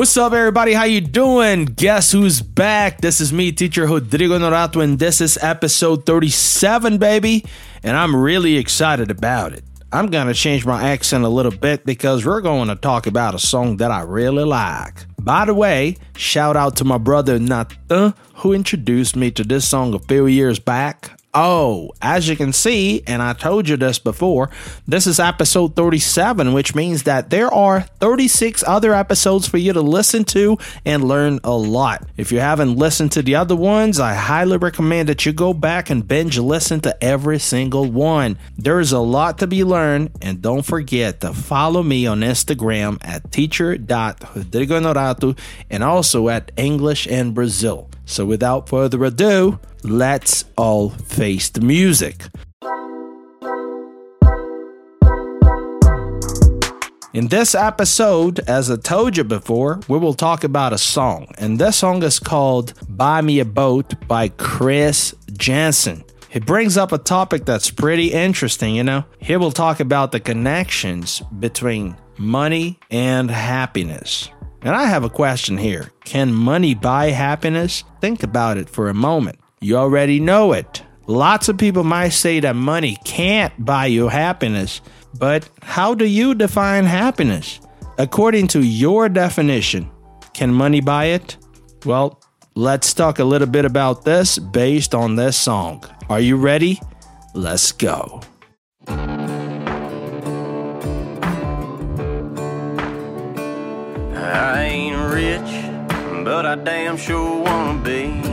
What's up, everybody? How you doing? Guess who's back? This is me, teacher Rodrigo Norato, and this is episode 37, baby. And I'm really excited about it. I'm gonna change my accent a little bit because we're going to talk about a song that I really like. By the way, shout out to my brother Nathan, who introduced me to this song a few years back. Oh, as you can see, and I told you this before, this is episode 37, which means that there are 36 other episodes for you to listen to and learn a lot. If you haven't listened to the other ones, I highly recommend that you go back and binge listen to every single one. There's a lot to be learned, and don't forget to follow me on Instagram at teacher.rodrigonorato and also at English in Brazil. So without further ado, let's all face the music. In this episode, as I told you before, we will talk about a song, and this song is called Buy Me a Boat by Chris Janson. He brings up a topic that's pretty interesting, you know. He will talk about the connections between money and happiness. And I have a question here Can money buy happiness? Think about it for a moment. You already know it. Lots of people might say that money can't buy you happiness, but how do you define happiness? According to your definition, can money buy it? Well, let's talk a little bit about this based on this song. Are you ready? Let's go. I ain't rich, but I damn sure wanna be.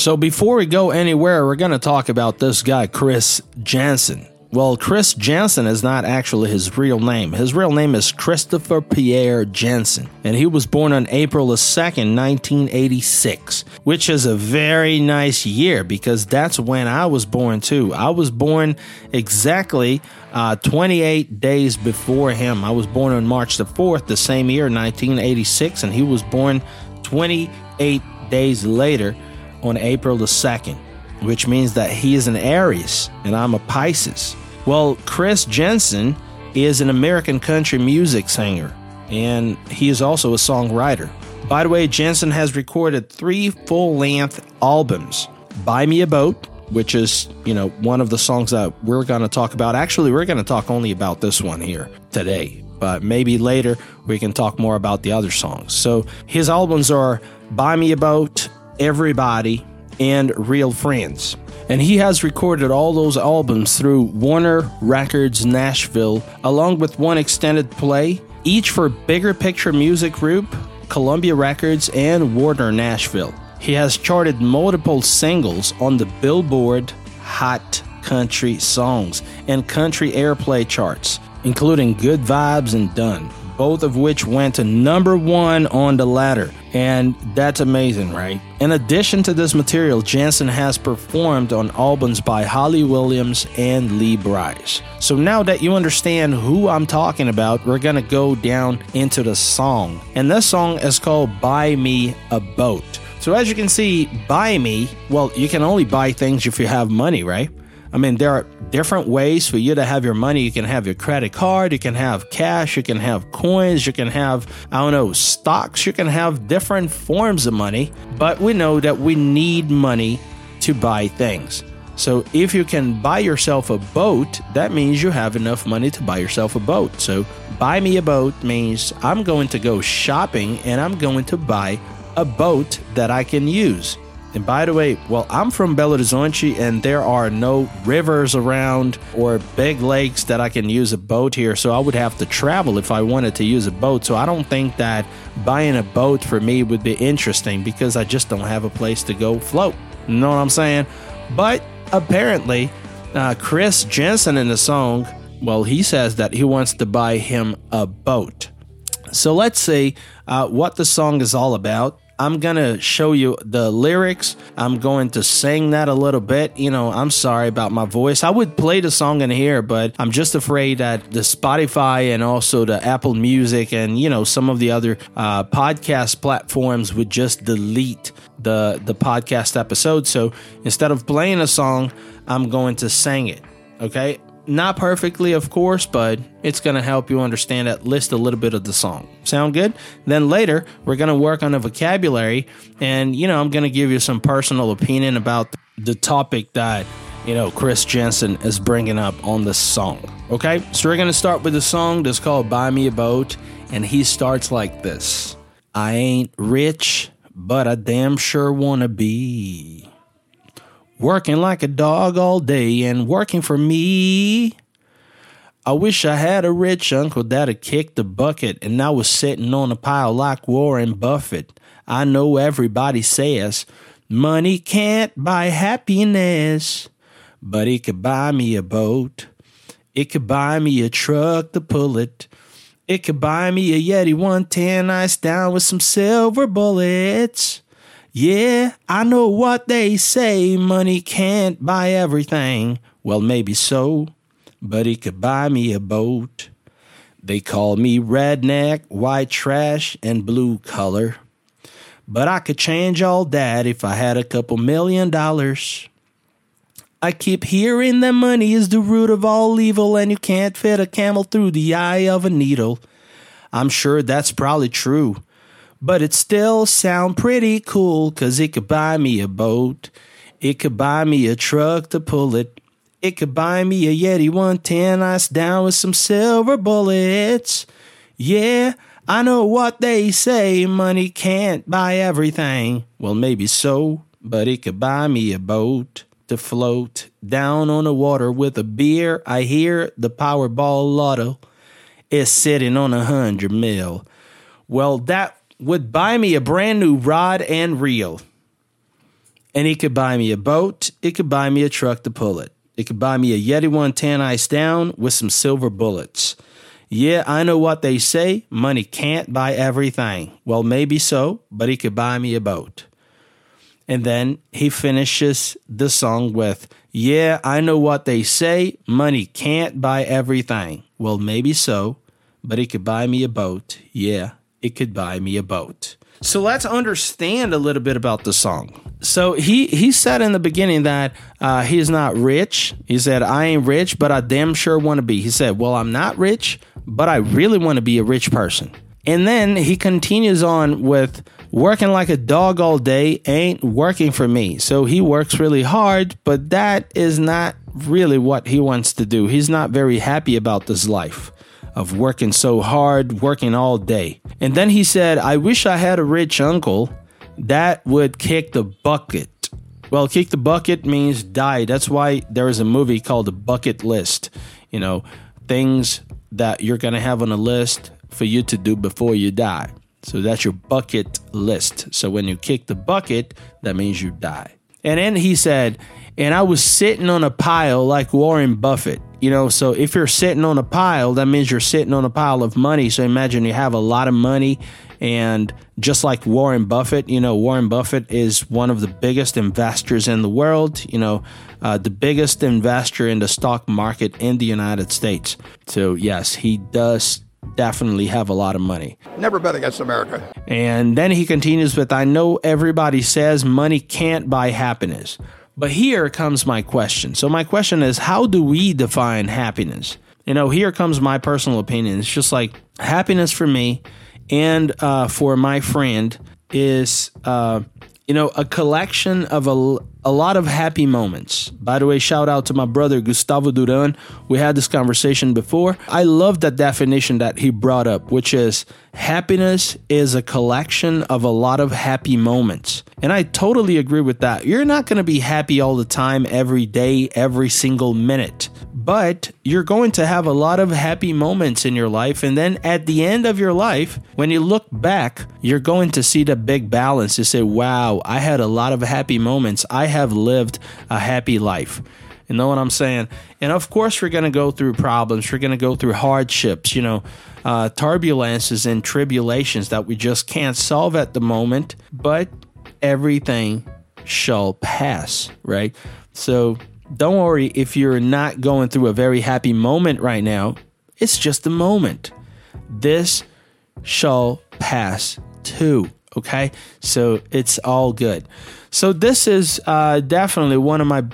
So before we go anywhere, we're going to talk about this guy, Chris Janson. Well, Chris Janson is not actually his real name. His real name is Christopher Pierre Janson, and he was born on April the 2nd, 1986, which is a very nice year because that's when I was born too. I was born exactly uh, 28 days before him. I was born on March the 4th, the same year, 1986, and he was born 28 days later on April the 2nd, which means that he is an Aries and I'm a Pisces. Well, Chris Janson is an American country music singer and he is also a songwriter. By the way, Janson has recorded three full length albums Buy Me a Boat, which is, you know, one of the songs that we're going to talk about. Actually, we're going to talk only about this one here today, but maybe later we can talk more about the other songs. So his albums are Buy Me a Boat, Everybody, and Real Friends. And he has recorded all those albums through Warner Records Nashville, along with one extended play, each for Bigger Picture Music Group, Columbia Records, and Warner Nashville. He has charted multiple singles on the Billboard Hot Country Songs and Country Airplay charts, including Good Vibes and Done, both of which went to number one on the ladder. And that's amazing, right? In addition to this material, Janson has performed on albums by Holly Williams and Lee Brice. So now that you understand who I'm talking about, we're gonna go down into the song. And this song is called Buy Me a Boat. So as you can see, buy me, well, you can only buy things if you have money, right? I mean, there are different ways for you to have your money. You can have your credit card, you can have cash, you can have coins, you can have, I don't know, stocks, you can have different forms of money. But we know that we need money to buy things. So if you can buy yourself a boat, that means you have enough money to buy yourself a boat. So buy me a boat means I'm going to go shopping and I'm going to buy a boat that I can use. And by the way, well, I'm from Belo Horizonte and there are no rivers around or big lakes that I can use a boat here. So I would have to travel if I wanted to use a boat. So I don't think that buying a boat for me would be interesting because I just don't have a place to go float. You know what I'm saying? But apparently, uh, Chris Janson in the song, well, he says that he wants to buy him a boat. So let's see uh, what the song is all about. I'm gonna show you the lyrics. I'm going to sing that a little bit. You know, I'm sorry about my voice. I would play the song in here, but I'm just afraid that the Spotify and also the Apple Music and you know some of the other uh, podcast platforms would just delete the the podcast episode. So instead of playing a song, I'm going to sing it. Okay. Not perfectly, of course, but it's going to help you understand at least a little bit of the song. Sound good? Then later, we're going to work on the vocabulary, and, you know, I'm going to give you some personal opinion about the topic that, you know, Chris Janson is bringing up on this song. Okay? So we're going to start with the song that's called Buy Me a Boat, and he starts like this I ain't rich, but I damn sure want to be. Working like a dog all day and working for me. I wish I had a rich uncle that'd kick the bucket and I was sitting on a pile like Warren Buffett. I know everybody says money can't buy happiness, but it could buy me a boat. It could buy me a truck to pull it. It could buy me a Yeti 110 ice down with some silver bullets. Yeah, I know what they say money can't buy everything. Well, maybe so, but it could buy me a boat. They call me redneck, white trash, and blue color. But I could change all that if I had a couple million dollars. I keep hearing that money is the root of all evil and you can't fit a camel through the eye of a needle. I'm sure that's probably true but it still sound pretty cool cause it could buy me a boat. It could buy me a truck to pull it. It could buy me a Yeti 110 ice down with some silver bullets. Yeah, I know what they say, money can't buy everything. Well, maybe so, but it could buy me a boat to float down on the water with a beer. I hear the Powerball lotto is sitting on a hundred mil. Well, that would buy me a brand new rod and reel. And he could buy me a boat. It could buy me a truck to pull it. It could buy me a Yeti 110 ice down with some silver bullets. Yeah, I know what they say. Money can't buy everything. Well, maybe so, but he could buy me a boat. And then he finishes the song with, Yeah, I know what they say. Money can't buy everything. Well, maybe so, but he could buy me a boat. Yeah, it could buy me a boat. So let's understand a little bit about the song. So he he said in the beginning that uh, he's not rich. He said, "I ain't rich, but I damn sure want to be." He said, "Well, I'm not rich, but I really want to be a rich person." And then he continues on with working like a dog all day ain't working for me. So he works really hard, but that is not really what he wants to do. He's not very happy about this life of working so hard, working all day. And then he said, I wish I had a rich uncle that would kick the bucket. Well, kick the bucket means die. That's why there is a movie called The Bucket List. You know, things that you're going to have on a list for you to do before you die. So that's your bucket list. So when you kick the bucket, that means you die. And then he said, and I was sitting on a pile like Warren Buffett. You know, so if you're sitting on a pile, that means you're sitting on a pile of money. So imagine you have a lot of money, and just like Warren Buffett, you know, Warren Buffett is one of the biggest investors in the world, you know, uh, the biggest investor in the stock market in the United States. So, yes, he does definitely have a lot of money. Never bet against America. And then he continues with I know everybody says money can't buy happiness. But here comes my question. So, my question is how do we define happiness? You know, here comes my personal opinion. It's just like happiness for me and uh, for my friend is, uh, you know, a collection of a, a lot of happy moments. By the way, shout out to my brother Gustavo Duran. We had this conversation before. I love that definition that he brought up, which is happiness is a collection of a lot of happy moments. And I totally agree with that. You're not going to be happy all the time, every day, every single minute but you're going to have a lot of happy moments in your life. And then at the end of your life, when you look back, you're going to see the big balance. You say, wow, I had a lot of happy moments. I have lived a happy life. You know what I'm saying? And of course, we're going to go through problems. We're going to go through hardships, you know, uh, turbulences and tribulations that we just can't solve at the moment, but everything shall pass, right? So don't worry if you're not going through a very happy moment right now. It's just a moment. This shall pass too. Okay. So it's all good. So this is uh, definitely one of my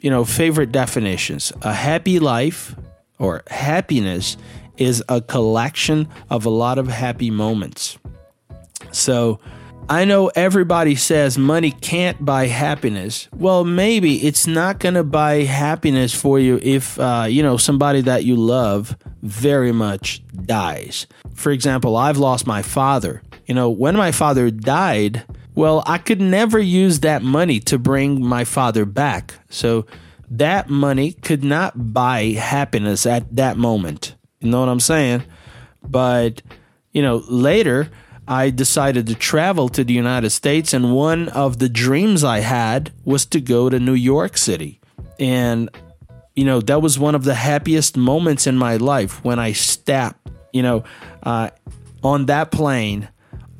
you know, favorite definitions. A happy life or happiness is a collection of a lot of happy moments. So, I know everybody says money can't buy happiness. Well, maybe it's not going to buy happiness for you if, uh, you know, somebody that you love very much dies. For example, I've lost my father. You know, when my father died, well, I could never use that money to bring my father back. So that money could not buy happiness at that moment. You know what I'm saying? But, you know, later, I decided to travel to the United States, and one of the dreams I had was to go to New York City. And, you know, that was one of the happiest moments in my life when I stepped, you know, uh, on that plane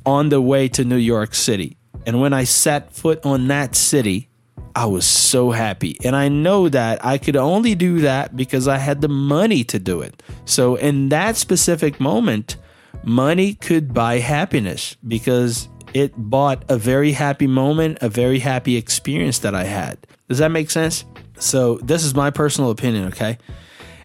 on the way to New York City. And when I set foot on that city, I was so happy. And I know that I could only do that because I had the money to do it. So, in that specific moment, money could buy happiness because it bought a very happy moment, a very happy experience that I had. Does that make sense? So, this is my personal opinion, okay?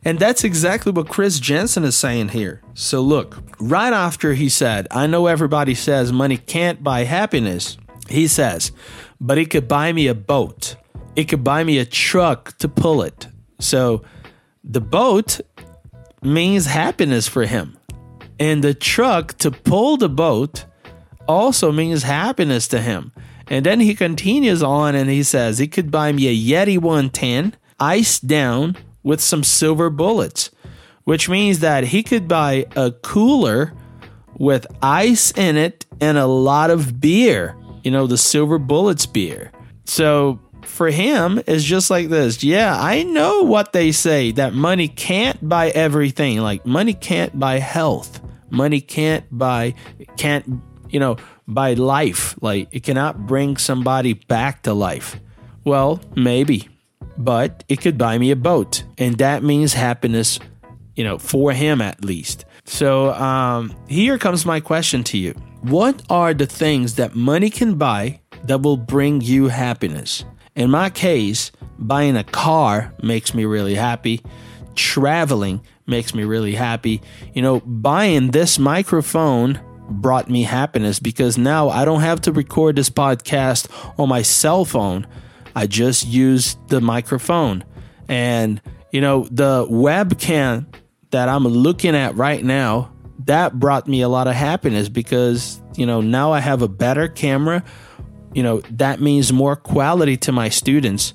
And that's exactly what Chris Janson is saying here. So, look, right after he said, I know everybody says money can't buy happiness, he says, but it could buy me a boat. It could buy me a truck to pull it. So, the boat means happiness for him. And the truck to pull the boat also means happiness to him. And then he continues on and he says he could buy me a Yeti 110 ice down with some silver bullets, which means that he could buy a cooler with ice in it and a lot of beer, you know, the silver bullets beer. So for him, it's just like this. Yeah, I know what they say that money can't buy everything. Like money can't buy health. Money can't buy, can't, you know, buy life. Like it cannot bring somebody back to life. Well, maybe, but it could buy me a boat. And that means happiness, you know, for him at least. So um, here comes my question to you What are the things that money can buy that will bring you happiness? In my case, buying a car makes me really happy. Traveling makes me really happy. You know, buying this microphone brought me happiness because now I don't have to record this podcast on my cell phone. I just used the microphone. And, you know, the webcam that I'm looking at right now, that brought me a lot of happiness because, you know, now I have a better camera. You know, that means more quality to my students,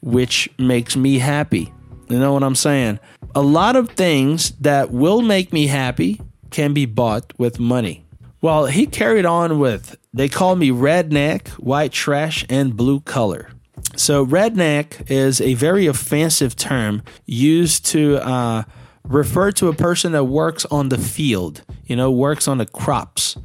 which makes me happy. You know what I'm saying? A lot of things that will make me happy can be bought with money. Well, he carried on with they call me redneck, white trash, and blue color. So, redneck is a very offensive term used to uh, refer to a person that works on the field, you know, works on the crops.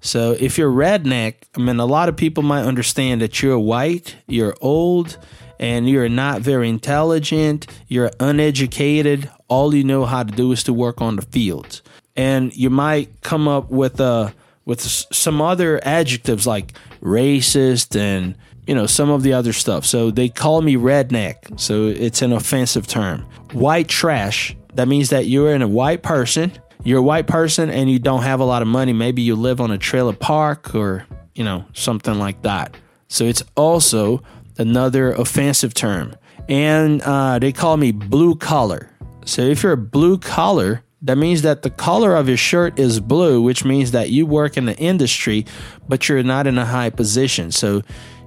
So, if you're redneck, I mean, a lot of people might understand that you're white, you're old, and you're not very intelligent, you're uneducated, all you know how to do is to work on the fields. And you might come up with a uh, with some other adjectives like racist and you know some of the other stuff. So they call me redneck. So it's an offensive term. White trash. That means that you're in a white person. You're a white person and you don't have a lot of money. Maybe you live on a trailer park or you know something like that. So it's also another offensive term. And uh, they call me blue collar. So if you're a blue collar, that means that the color of your shirt is blue, which means that you work in the industry, but you're not in a high position. So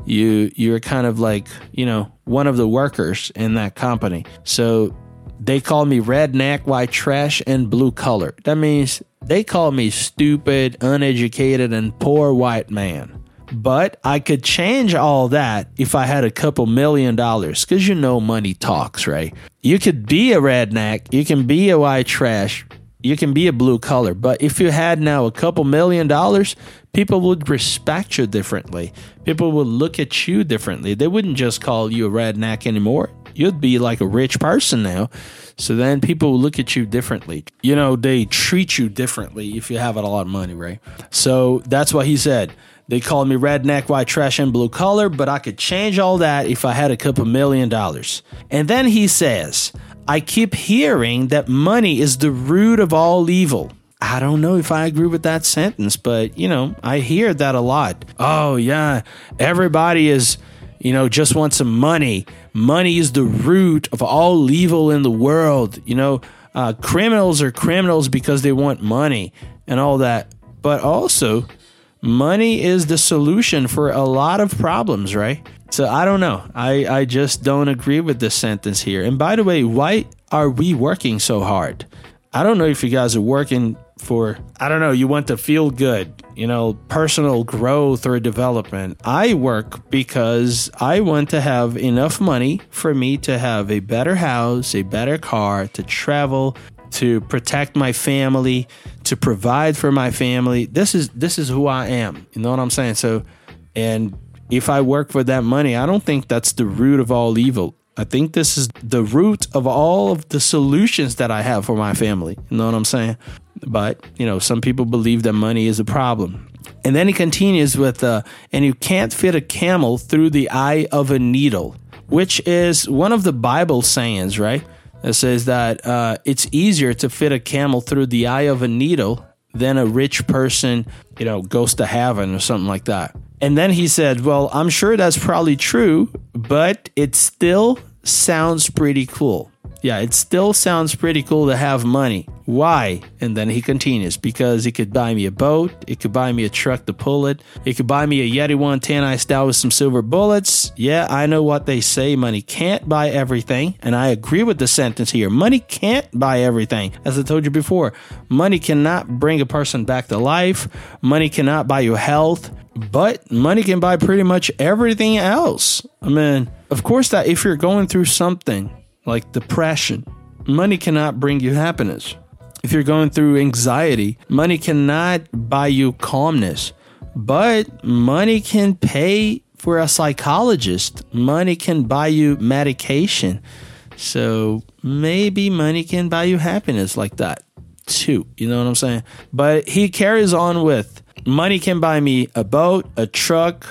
you you're kind of like you know one of the workers in that company. So they call me redneck, white trash, and blue collar. That means they call me stupid, uneducated, and poor white man. But I could change all that if I had a couple million dollars, because you know money talks, right? You could be a redneck, you can be a white trash, you can be a blue color. But if you had now a couple million dollars, people would respect you differently. People would look at you differently. They wouldn't just call you a redneck anymore. You'd be like a rich person now. So then people will look at you differently. You know, they treat you differently if you have a lot of money, right? So that's what he said They called me redneck, white trash, and blue collar, but I could change all that if I had a couple million dollars. And then he says, I keep hearing that money is the root of all evil. I don't know if I agree with that sentence, but you know, I hear that a lot. Oh, yeah, everybody is, you know, just wants some money. Money is the root of all evil in the world. You know, uh, criminals are criminals because they want money and all that. But also, money is the solution for a lot of problems, right? So I don't know. I, I just don't agree with this sentence here. And by the way, why are we working so hard? I don't know if you guys are working for, I don't know, you want to feel good, you know, personal growth or development. I work because I want to have enough money for me to have a better house, a better car, to travel, to protect my family, to provide for my family. This is this is who I am. You know what I'm saying? So and if I work for that money, I don't think that's the root of all evil. I think this is the root of all of the solutions that I have for my family. You know what I'm saying? But, you know, some people believe that money is a problem. And then he continues with, uh, and you can't fit a camel through the eye of a needle, which is one of the Bible sayings, right? It says that uh, it's easier to fit a camel through the eye of a needle than a rich person, you know, goes to heaven or something like that. And then he said, Well, I'm sure that's probably true, but it still sounds pretty cool. Yeah, it still sounds pretty cool to have money. Why? And then he continues because it could buy me a boat, it could buy me a truck to pull it, it could buy me a Yeti 110 I style with some silver bullets. Yeah, I know what they say money can't buy everything, and I agree with the sentence here. Money can't buy everything. As I told you before, money cannot bring a person back to life, money cannot buy you health, but money can buy pretty much everything else. I mean, of course, that if you're going through something like depression, money cannot bring you happiness. If you're going through anxiety, money cannot buy you calmness. But money can pay for a psychologist, money can buy you medication. So maybe money can buy you happiness like that too. You know what I'm saying? But he carries on with money can buy me a boat, a truck,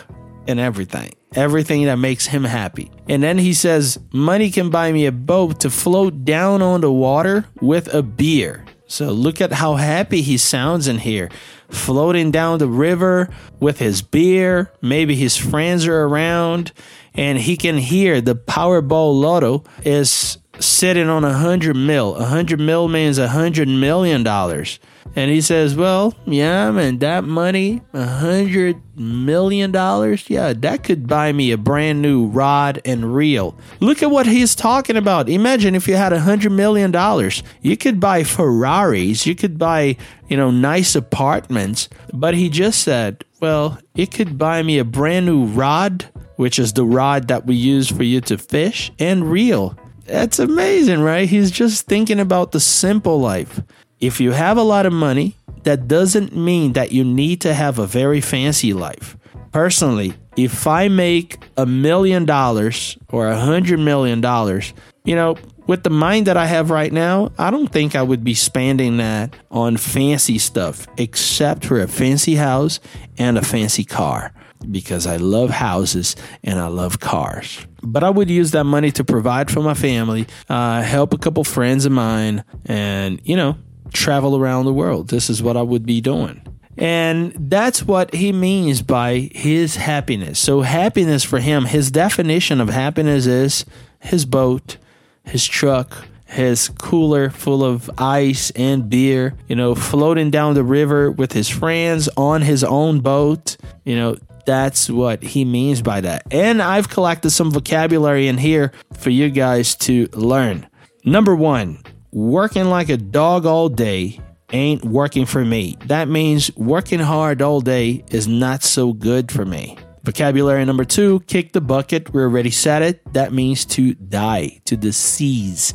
and everything. Everything that makes him happy. And then he says, Money can buy me a boat to float down on the water with a beer. So look at how happy he sounds in here. Floating down the river with his beer. Maybe his friends are around and he can hear the Powerball Lotto is sitting on a hundred mil. A hundred mil means a hundred million dollars. And he says, Well, yeah, man, that money, a hundred million dollars, yeah, that could buy me a brand new rod and reel. Look at what he's talking about. Imagine if you had a hundred million dollars. You could buy Ferraris, you could buy, you know, nice apartments. But he just said, Well, it could buy me a brand new rod, which is the rod that we use for you to fish, and reel. That's amazing, right? He's just thinking about the simple life if you have a lot of money, that doesn't mean that you need to have a very fancy life. Personally, if I make a million dollars or a hundred million dollars, you know, with the mind that I have right now, I don't think I would be spending that on fancy stuff except for a fancy house and a fancy car because I love houses and I love cars. But I would use that money to provide for my family, uh, help a couple friends of mine, and, you know, travel around the world. This is what I would be doing. And that's what he means by his happiness. So, happiness for him, his definition of happiness is his boat, his truck, his cooler full of ice and beer, you know, floating down the river with his friends on his own boat. You know, that's what he means by that. And I've collected some vocabulary in here for you guys to learn. Number one, working like a dog all day ain't working for me. That means working hard all day is not so good for me. Vocabulary number two, kick the bucket. We already said it. That means to die, to decease,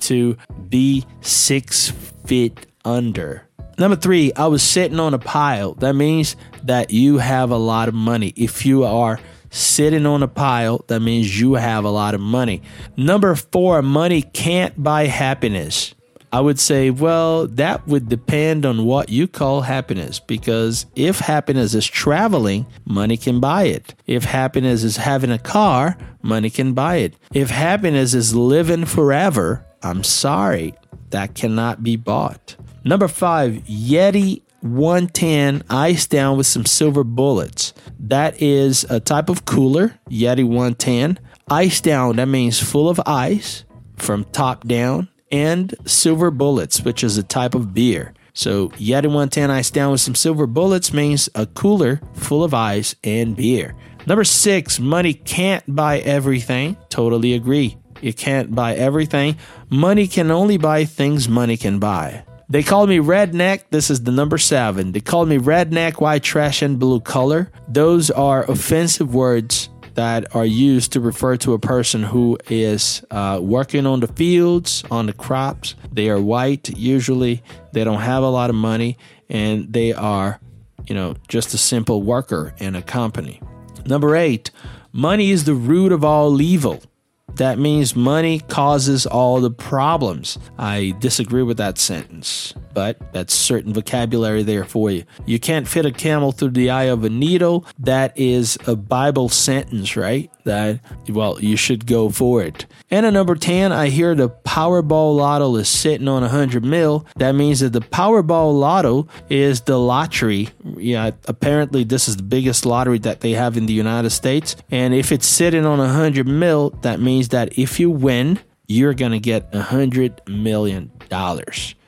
to be six feet under. Number three, I was sitting on a pile. That means that you have a lot of money. If you are sitting on a pile, that means you have a lot of money. Number four, money can't buy happiness. I would say, well, that would depend on what you call happiness. Because if happiness is traveling, money can buy it. If happiness is having a car, money can buy it. If happiness is living forever, I'm sorry, that cannot be bought. Number five, Yeti 110 ice down with some silver bullets. That is a type of cooler, Yeti 110. Ice down, that means full of ice from top down and silver bullets, which is a type of beer. So Yeti 110 ice down with some silver bullets means a cooler full of ice and beer. Number six, money can't buy everything. Totally agree. You can't buy everything. Money can only buy things money can buy. They called me redneck. This is the number seven. They called me redneck, white trash, and blue collar. Those are offensive words that are used to refer to a person who is uh, working on the fields, on the crops. They are white, usually. They don't have a lot of money, and they are, you know, just a simple worker in a company. Number eight, money is the root of all evil. That means money causes all the problems. I disagree with that sentence, but that's certain vocabulary there for you. You can't fit a camel through the eye of a needle. That is a Bible sentence, right? That, well, you should go for it. And a number 10, I hear the Powerball Lotto is sitting on 100 mil. That means that the Powerball Lotto is the lottery. Yeah, apparently this is the biggest lottery that they have in the United States. And if it's sitting on 100 mil, that means that if you win, you're going to get a $100 million.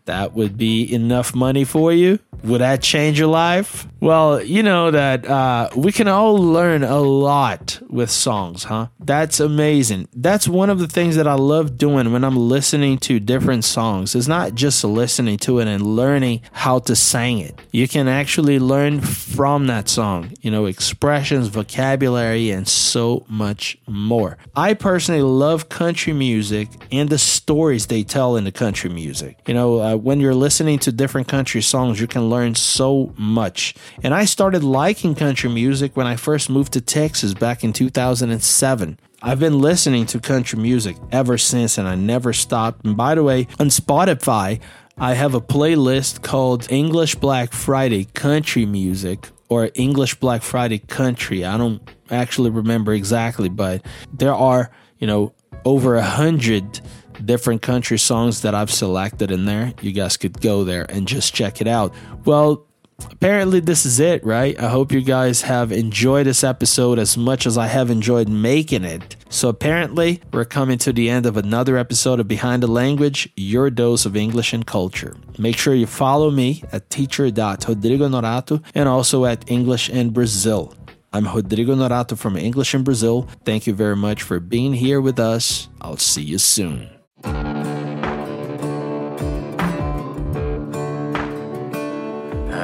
That would be enough money for you. Would that change your life? Well, you know that uh, we can all learn a lot with songs, huh? That's amazing. That's one of the things that I love doing when I'm listening to different songs. It's not just listening to it and learning how to sing it. You can actually learn from that song, you know, expressions, vocabulary, and so much more. I personally love country music and the stories they tell in the country music. You know, uh, when you're listening to different country songs, you can learn so much. And I started liking country music when I first moved to Texas back in 2007. I've been listening to country music ever since and I never stopped. And by the way, on Spotify, I have a playlist called English Black Friday Country Music or English Black Friday Country. I don't actually remember exactly, but there are, you know, over a hundred different country songs that I've selected in there. You guys could go there and just check it out. Well, apparently this is it, right? I hope you guys have enjoyed this episode as much as I have enjoyed making it. So apparently, we're coming to the end of another episode of Behind the Language, your dose of English and culture. Make sure you follow me at teacher.rodrigo norato and also at English in Brazil. I'm Rodrigo Norato from English in Brazil. Thank you very much for being here with us. I'll see you soon.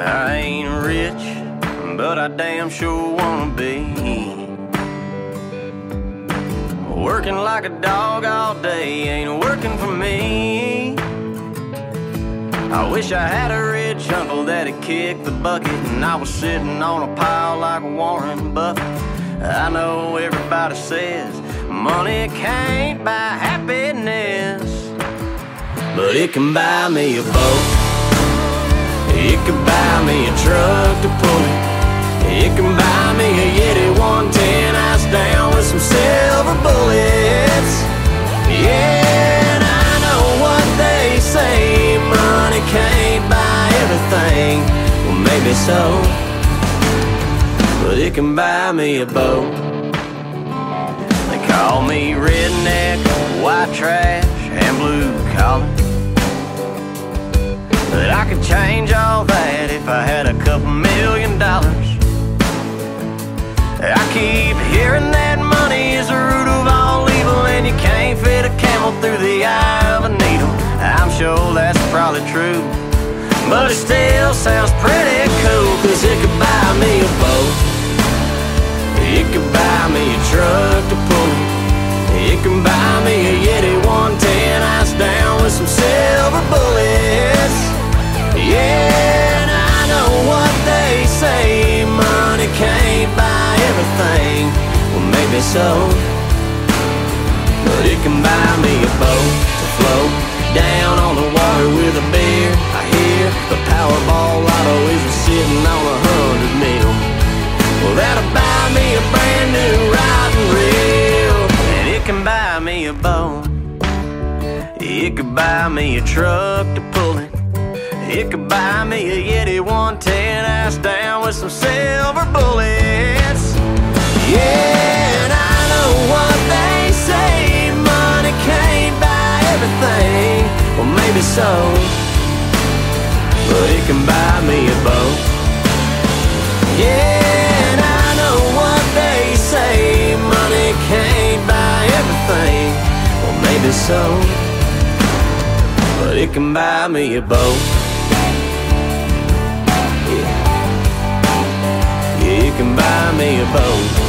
I ain't rich, but I damn sure wanna be. Working like a dog all day ain't working for me. I wish I had a rich uncle that'd kick the bucket and I was sitting on a pile like Warren Buffett. I know everybody says money can't buy happiness, but it can buy me a boat. It can buy me a truck to pull it. It can buy me a Yeti 110 ice down with some silver bullets. Yeah, and I know what they say money can't buy everything. Well, maybe so. But it can buy me a boat. They call me redneck, white trash, and blue collar. Change all that if I had a couple million dollars. I keep hearing that money is the root of all evil, and you can't fit a camel through the eye of a needle. I'm sure that's probably true, but it still sounds pretty cool, cause it me a truck to pull it. It could buy me a Yeti 110 ass down with some silver bullets. Yeah, and I know what they say money can't buy everything. Well, maybe so, but it can buy me a boat. Yeah, and I know what they say money can't buy everything. Well, maybe so, it can buy me a boat. Yeah, yeah it can buy me a boat.